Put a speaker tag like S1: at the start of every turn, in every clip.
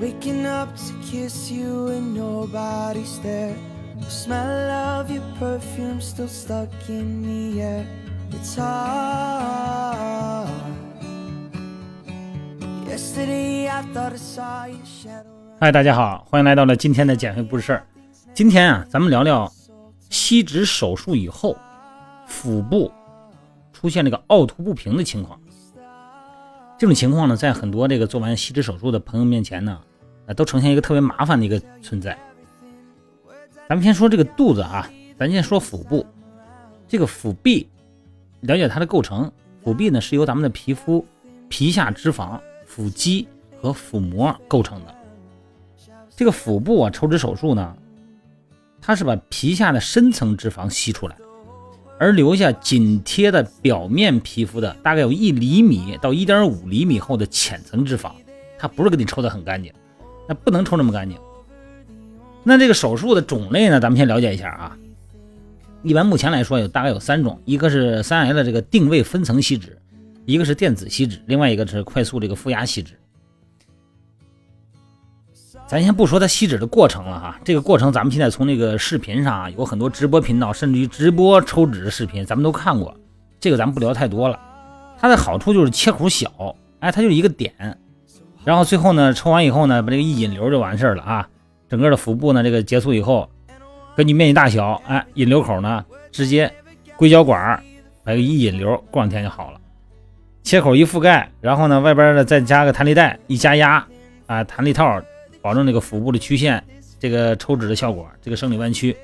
S1: Waking up to kiss you and nobody's there. The smell of your perfume still stuck in the air. It's hard. Yesterday I thought I saw your shadow.
S2: 嗨，大家好，欢迎来到了今天的减肥不是事儿。今天啊，咱们聊聊吸脂手术以后腹部出现这个凹凸不平的情况。这种情况呢，在很多这个做完吸脂手术的朋友面前呢，都呈现一个特别麻烦的一个存在。咱们先说这个肚子啊，咱先说腹部。这个腹壁，了解它的构成。腹壁呢，是由咱们的皮肤、皮下脂肪、腹肌和腹膜构成的。这个腹部啊，抽脂手术呢，它是把皮下的深层脂肪吸出来。而留下紧贴的表面皮肤的大概有一厘米到一点五厘米厚的浅层脂肪，它不是给你抽的很干净，那不能抽那么干净。那这个手术的种类呢，咱们先了解一下啊。一般目前来说有大概有三种，一个是三 L 的这个定位分层吸脂，一个是电子吸脂，另外一个是快速这个负压吸脂。咱先不说它吸脂的过程了哈，这个过程咱们现在从那个视频上啊，有很多直播频道，甚至于直播抽脂的视频，咱们都看过。这个咱们不聊太多了。它的好处就是切口小，哎，它就一个点，然后最后呢，抽完以后呢，把这个一引流就完事儿了啊。整个的腹部呢，这个结束以后，根据面积大小，哎，引流口呢，直接硅胶管儿把个一引流，过两天就好了。切口一覆盖，然后呢，外边呢再加个弹力带，一加压啊，弹力套。保证这个腹部的曲线，这个抽脂的效果，这个生理弯曲，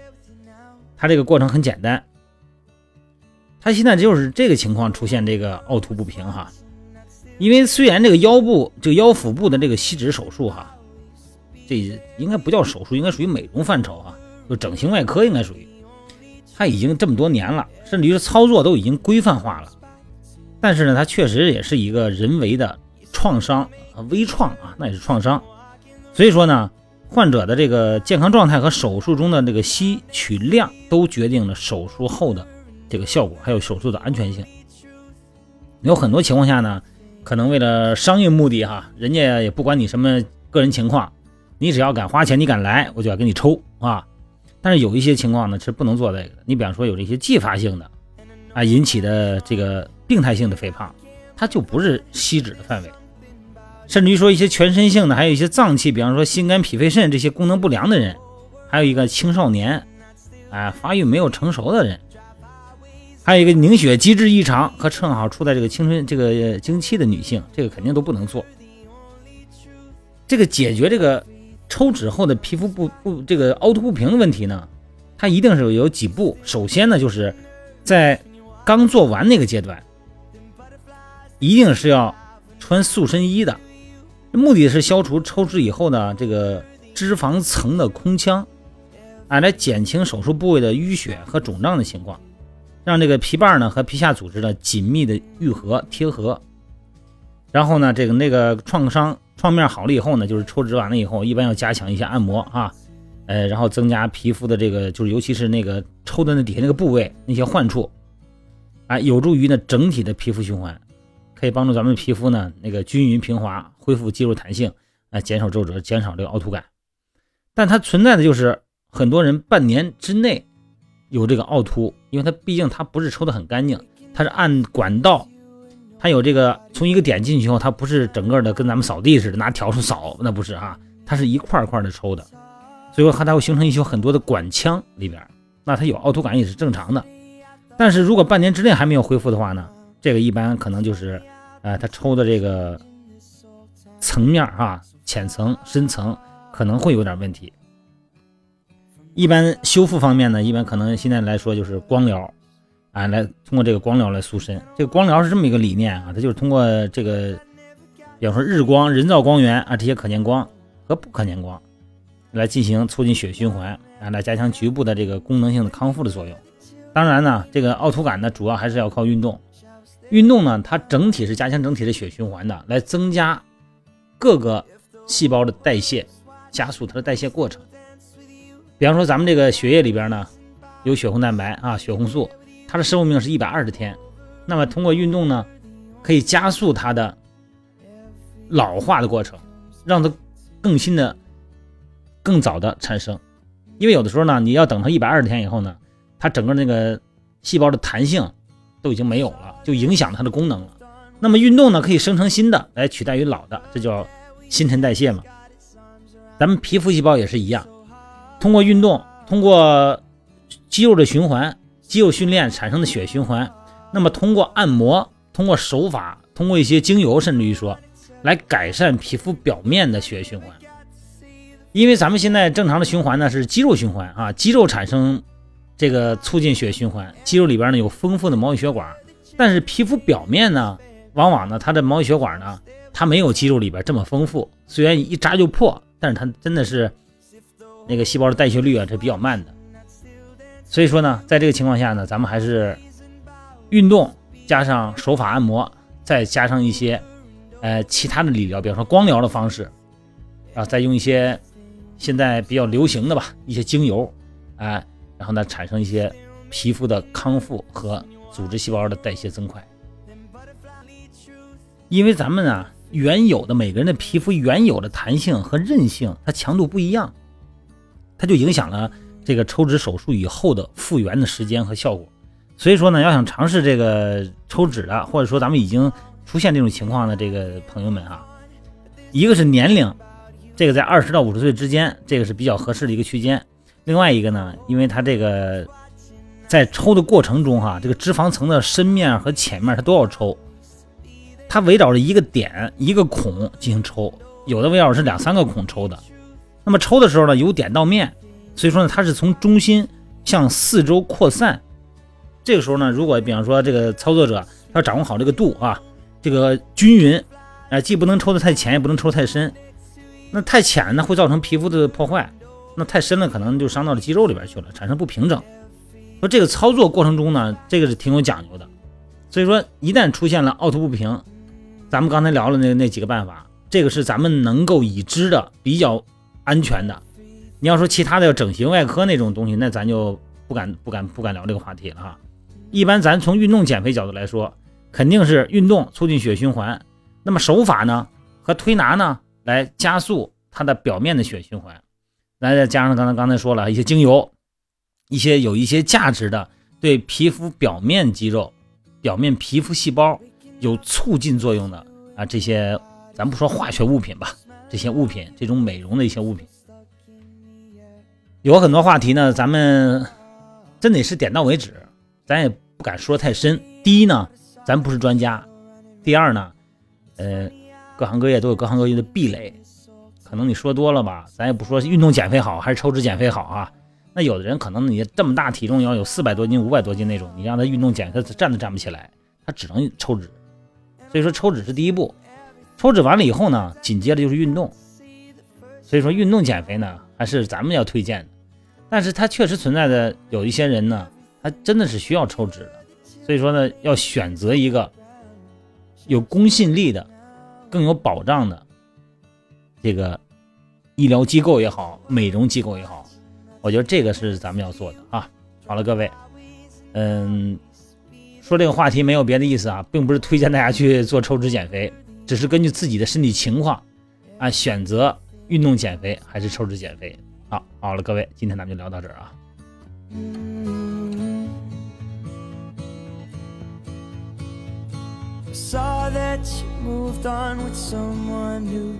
S2: 它这个过程很简单。它现在就是这个情况出现这个凹凸不平哈，因为虽然这个腰部这个腰腹部的这个吸脂手术哈，这应该不叫手术，应该属于美容范畴啊，就整形外科应该属于。它已经这么多年了，甚至于操作都已经规范化了，但是呢，它确实也是一个人为的创伤微创啊，那也是创伤。所以说呢，患者的这个健康状态和手术中的这个吸取量都决定了手术后的这个效果，还有手术的安全性。有很多情况下呢，可能为了商业目的哈，人家也不管你什么个人情况，你只要敢花钱，你敢来，我就要给你抽啊。但是有一些情况呢，是不能做这个的。你比方说有这些继发性的啊引起的这个病态性的肥胖，它就不是吸脂的范围。甚至于说一些全身性的，还有一些脏器，比方说心肝脾肺肾这些功能不良的人，还有一个青少年，哎，发育没有成熟的人，还有一个凝血机制异常和正好处在这个青春这个经期的女性，这个肯定都不能做。这个解决这个抽脂后的皮肤不不这个凹凸不平的问题呢，它一定是有几步。首先呢，就是在刚做完那个阶段，一定是要穿塑身衣的。目的是消除抽脂以后呢，这个脂肪层的空腔，啊，来减轻手术部位的淤血和肿胀的情况，让这个皮瓣呢和皮下组织呢紧密的愈合贴合。然后呢，这个那个创伤创面好了以后呢，就是抽脂完了以后，一般要加强一些按摩啊，呃，然后增加皮肤的这个就是尤其是那个抽的那底下那个部位那些患处，啊，有助于呢整体的皮肤循环。可以帮助咱们皮肤呢，那个均匀平滑，恢复肌肉弹性，啊，减少皱褶，减少这个凹凸感。但它存在的就是很多人半年之内有这个凹凸，因为它毕竟它不是抽的很干净，它是按管道，它有这个从一个点进去以后，它不是整个的跟咱们扫地似的拿笤帚扫，那不是啊，它是一块块的抽的，所以说它它会形成一些很多的管腔里边，那它有凹凸感也是正常的。但是如果半年之内还没有恢复的话呢？这个一般可能就是，呃，它抽的这个层面啊，浅层、深层可能会有点问题。一般修复方面呢，一般可能现在来说就是光疗，啊，来通过这个光疗来塑身。这个光疗是这么一个理念啊，它就是通过这个，比方说日光、人造光源啊这些可见光和不可见光，来进行促进血循环啊，来加强局部的这个功能性的康复的作用。当然呢，这个凹凸感呢，主要还是要靠运动。运动呢，它整体是加强整体的血循环的，来增加各个细胞的代谢，加速它的代谢过程。比方说，咱们这个血液里边呢，有血红蛋白啊，血红素，它的生命是一百二十天。那么通过运动呢，可以加速它的老化的过程，让它更新的、更早的产生。因为有的时候呢，你要等它一百二十天以后呢，它整个那个细胞的弹性都已经没有了，就影响它的功能了。那么运动呢，可以生成新的来取代于老的，这叫新陈代谢嘛。咱们皮肤细胞也是一样，通过运动，通过肌肉的循环、肌肉训练产生的血循环，那么通过按摩、通过手法、通过一些精油，甚至于说来改善皮肤表面的血液循环。因为咱们现在正常的循环呢是肌肉循环啊，肌肉产生这个促进血液循环，肌肉里边呢有丰富的毛细血管，但是皮肤表面呢，往往呢它的毛细血管呢，它没有肌肉里边这么丰富，虽然一扎就破，但是它真的是那个细胞的代谢率啊是比较慢的，所以说呢，在这个情况下呢，咱们还是运动加上手法按摩，再加上一些呃其他的理疗，比方说光疗的方式啊，再用一些。现在比较流行的吧，一些精油，哎，然后呢，产生一些皮肤的康复和组织细胞的代谢增快。因为咱们啊，原有的每个人的皮肤原有的弹性和韧性，它强度不一样，它就影响了这个抽脂手术以后的复原的时间和效果。所以说呢，要想尝试这个抽脂的，或者说咱们已经出现这种情况的这个朋友们啊，一个是年龄。这个在二十到五十岁之间，这个是比较合适的一个区间。另外一个呢，因为它这个在抽的过程中哈，这个脂肪层的深面和浅面它都要抽，它围绕着一个点一个孔进行抽，有的围绕是两三个孔抽的。那么抽的时候呢，由点到面，所以说呢，它是从中心向四周扩散。这个时候呢，如果比方说这个操作者要掌握好这个度啊，这个均匀，啊，既不能抽的太浅，也不能抽太深。那太浅呢，会造成皮肤的破坏；那太深了，可能就伤到了肌肉里边去了，产生不平整。说这个操作过程中呢，这个是挺有讲究的。所以说，一旦出现了凹凸不平，咱们刚才聊了那那几个办法，这个是咱们能够已知的比较安全的。你要说其他的要整形外科那种东西，那咱就不敢不敢不敢聊这个话题了哈。一般咱从运动减肥角度来说，肯定是运动促进血循环，那么手法呢和推拿呢？来加速它的表面的血循环，来再加上刚才刚才说了一些精油，一些有一些价值的对皮肤表面肌肉、表面皮肤细胞有促进作用的啊，这些咱不说化学物品吧，这些物品，这种美容的一些物品，有很多话题呢，咱们真得是点到为止，咱也不敢说太深。第一呢，咱不是专家；第二呢，呃。各行各业都有各行各业的壁垒，可能你说多了吧，咱也不说运动减肥好还是抽脂减肥好啊。那有的人可能你这么大体重，要有四百多斤、五百多斤那种，你让他运动减，他站都站不起来，他只能抽脂。所以说抽脂是第一步，抽脂完了以后呢，紧接着就是运动。所以说运动减肥呢，还是咱们要推荐的。但是它确实存在的有一些人呢，他真的是需要抽脂的。所以说呢，要选择一个有公信力的。更有保障的这个医疗机构也好，美容机构也好，我觉得这个是咱们要做的啊。好了，各位，嗯，说这个话题没有别的意思啊，并不是推荐大家去做抽脂减肥，只是根据自己的身体情况啊，选择运动减肥还是抽脂减肥。好，好了，各位，今天咱们就聊到这儿啊。saw that you moved on with someone new.